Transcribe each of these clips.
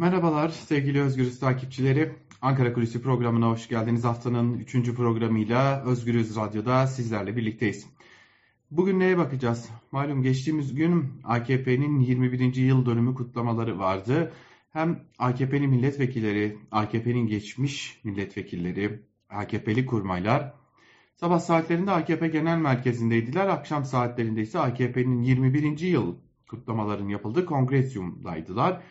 Merhabalar sevgili Özgürüz takipçileri. Ankara Kulisi programına hoş geldiniz. Haftanın 3. programıyla Özgürüz Radyo'da sizlerle birlikteyiz. Bugün neye bakacağız? Malum geçtiğimiz gün AKP'nin 21. yıl dönümü kutlamaları vardı. Hem AKP'nin milletvekilleri, AKP'nin geçmiş milletvekilleri, AKP'li kurmaylar sabah saatlerinde AKP Genel Merkezi'ndeydiler. Akşam saatlerinde ise AKP'nin 21. yıl kutlamaların yapıldığı kongresyumdaydılar.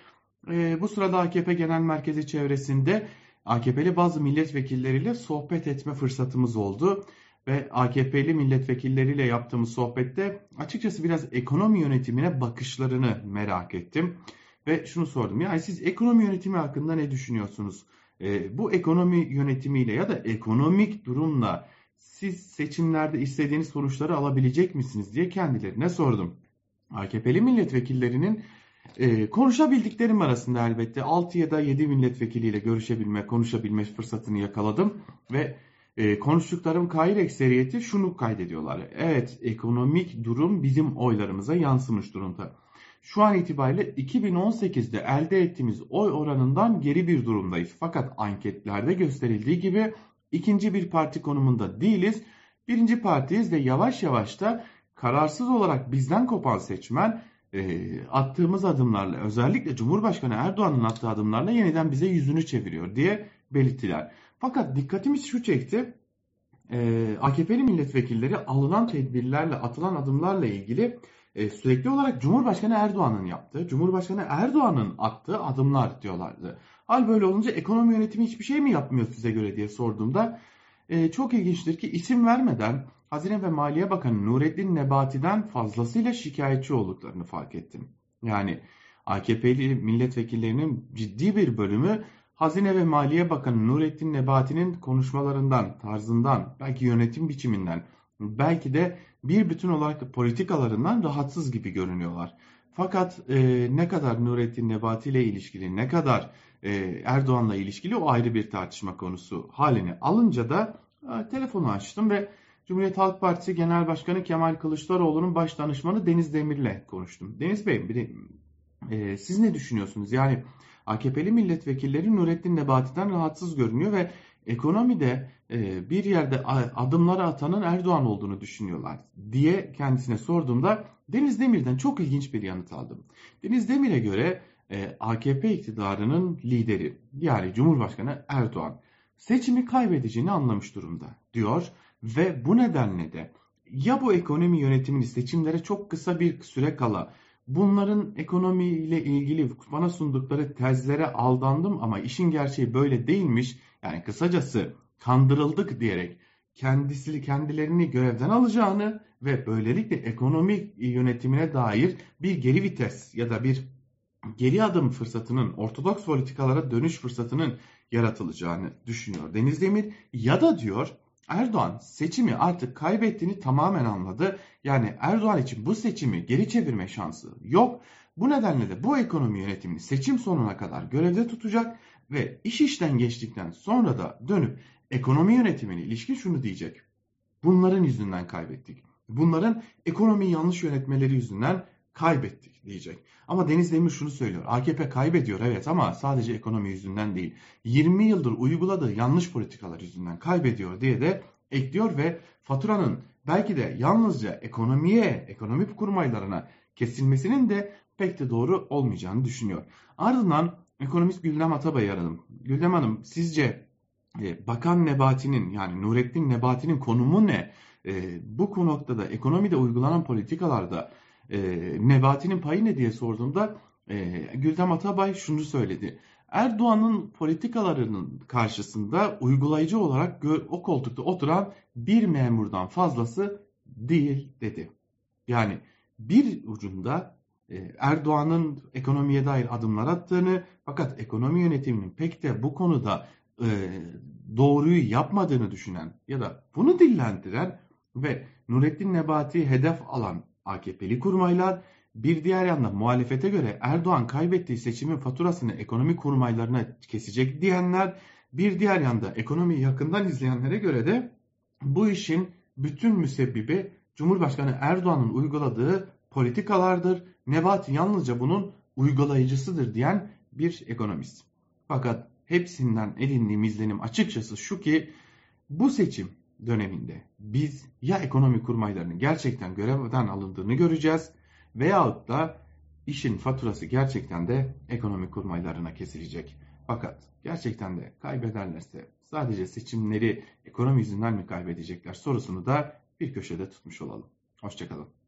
E, bu sırada AKP Genel Merkezi çevresinde AKP'li bazı milletvekilleriyle sohbet etme fırsatımız oldu. Ve AKP'li milletvekilleriyle yaptığımız sohbette açıkçası biraz ekonomi yönetimine bakışlarını merak ettim. Ve şunu sordum. Yani siz ekonomi yönetimi hakkında ne düşünüyorsunuz? E, bu ekonomi yönetimiyle ya da ekonomik durumla siz seçimlerde istediğiniz sonuçları alabilecek misiniz diye kendilerine sordum. AKP'li milletvekillerinin e, konuşabildiklerim arasında elbette 6 ya da 7 milletvekiliyle görüşebilme, konuşabilme fırsatını yakaladım ve e, konuştuklarım kayır ekseriyeti şunu kaydediyorlar. Evet ekonomik durum bizim oylarımıza yansımış durumda. Şu an itibariyle 2018'de elde ettiğimiz oy oranından geri bir durumdayız. Fakat anketlerde gösterildiği gibi ikinci bir parti konumunda değiliz. Birinci partiyiz ve yavaş yavaş da kararsız olarak bizden kopan seçmen e, attığımız adımlarla özellikle Cumhurbaşkanı Erdoğan'ın attığı adımlarla yeniden bize yüzünü çeviriyor diye belirttiler. Fakat dikkatimiz şu çekti. E, AKP'li milletvekilleri alınan tedbirlerle atılan adımlarla ilgili e, sürekli olarak Cumhurbaşkanı Erdoğan'ın yaptığı, Cumhurbaşkanı Erdoğan'ın attığı adımlar diyorlardı. Hal böyle olunca ekonomi yönetimi hiçbir şey mi yapmıyor size göre diye sorduğumda e, çok ilginçtir ki isim vermeden Hazine ve Maliye Bakanı Nurettin Nebati'den fazlasıyla şikayetçi olduklarını fark ettim. Yani AKP'li milletvekillerinin ciddi bir bölümü Hazine ve Maliye Bakanı Nurettin Nebati'nin konuşmalarından, tarzından, belki yönetim biçiminden, belki de bir bütün olarak politikalarından rahatsız gibi görünüyorlar. Fakat e, ne kadar Nurettin Nebati ile ilişkili, ne kadar e, Erdoğan'la ilişkili o ayrı bir tartışma konusu halini alınca da e, telefonu açtım ve Cumhuriyet Halk Partisi Genel Başkanı Kemal Kılıçdaroğlu'nun baş danışmanı Deniz Demir'le konuştum. Deniz Bey, bir, e, siz ne düşünüyorsunuz? Yani AKP'li milletvekilleri Nurettin Nebati'den rahatsız görünüyor ve ekonomide e, bir yerde adımları atanın Erdoğan olduğunu düşünüyorlar diye kendisine sorduğumda Deniz Demir'den çok ilginç bir yanıt aldım. Deniz Demir'e göre e, AKP iktidarının lideri yani Cumhurbaşkanı Erdoğan seçimi kaybedeceğini anlamış durumda diyor ve bu nedenle de ya bu ekonomi yönetimini seçimlere çok kısa bir süre kala bunların ekonomiyle ilgili bana sundukları tezlere aldandım ama işin gerçeği böyle değilmiş. Yani kısacası kandırıldık diyerek kendisi kendilerini görevden alacağını ve böylelikle ekonomik yönetimine dair bir geri vites ya da bir geri adım fırsatının, ortodoks politikalara dönüş fırsatının yaratılacağını düşünüyor Deniz Demir ya da diyor Erdoğan seçimi artık kaybettiğini tamamen anladı. Yani Erdoğan için bu seçimi geri çevirme şansı yok. Bu nedenle de bu ekonomi yönetimini seçim sonuna kadar görevde tutacak ve iş işten geçtikten sonra da dönüp ekonomi yönetimine ilişkin şunu diyecek. Bunların yüzünden kaybettik. Bunların ekonomi yanlış yönetmeleri yüzünden kaybettik diyecek. Ama Deniz Demir şunu söylüyor. AKP kaybediyor evet ama sadece ekonomi yüzünden değil. 20 yıldır uyguladığı yanlış politikalar yüzünden kaybediyor diye de ekliyor ve faturanın belki de yalnızca ekonomiye, ekonomi kurmaylarına kesilmesinin de pek de doğru olmayacağını düşünüyor. Ardından ekonomist Güldem Atabay'ı aradım. Güldem Hanım sizce e, Bakan Nebati'nin yani Nurettin Nebati'nin konumu ne? E, bu noktada ekonomide uygulanan politikalarda e, Nebati'nin payı ne diye sorduğumda e, Güldem Atabay şunu söyledi. Erdoğan'ın politikalarının karşısında uygulayıcı olarak o koltukta oturan bir memurdan fazlası değil dedi. Yani bir ucunda e, Erdoğan'ın ekonomiye dair adımlar attığını fakat ekonomi yönetiminin pek de bu konuda e, doğruyu yapmadığını düşünen ya da bunu dillendiren ve Nurettin Nebati hedef alan AKP'li kurmaylar bir diğer yanda muhalefete göre Erdoğan kaybettiği seçimin faturasını ekonomi kurmaylarına kesecek diyenler bir diğer yanda ekonomiyi yakından izleyenlere göre de bu işin bütün müsebbibi Cumhurbaşkanı Erdoğan'ın uyguladığı politikalardır. Nebati yalnızca bunun uygulayıcısıdır diyen bir ekonomist. Fakat hepsinden edindiğim izlenim açıkçası şu ki bu seçim döneminde biz ya ekonomi kurmaylarının gerçekten görevden alındığını göreceğiz veyahut da işin faturası gerçekten de ekonomi kurmaylarına kesilecek. Fakat gerçekten de kaybederlerse sadece seçimleri ekonomi yüzünden mi kaybedecekler sorusunu da bir köşede tutmuş olalım. Hoşçakalın.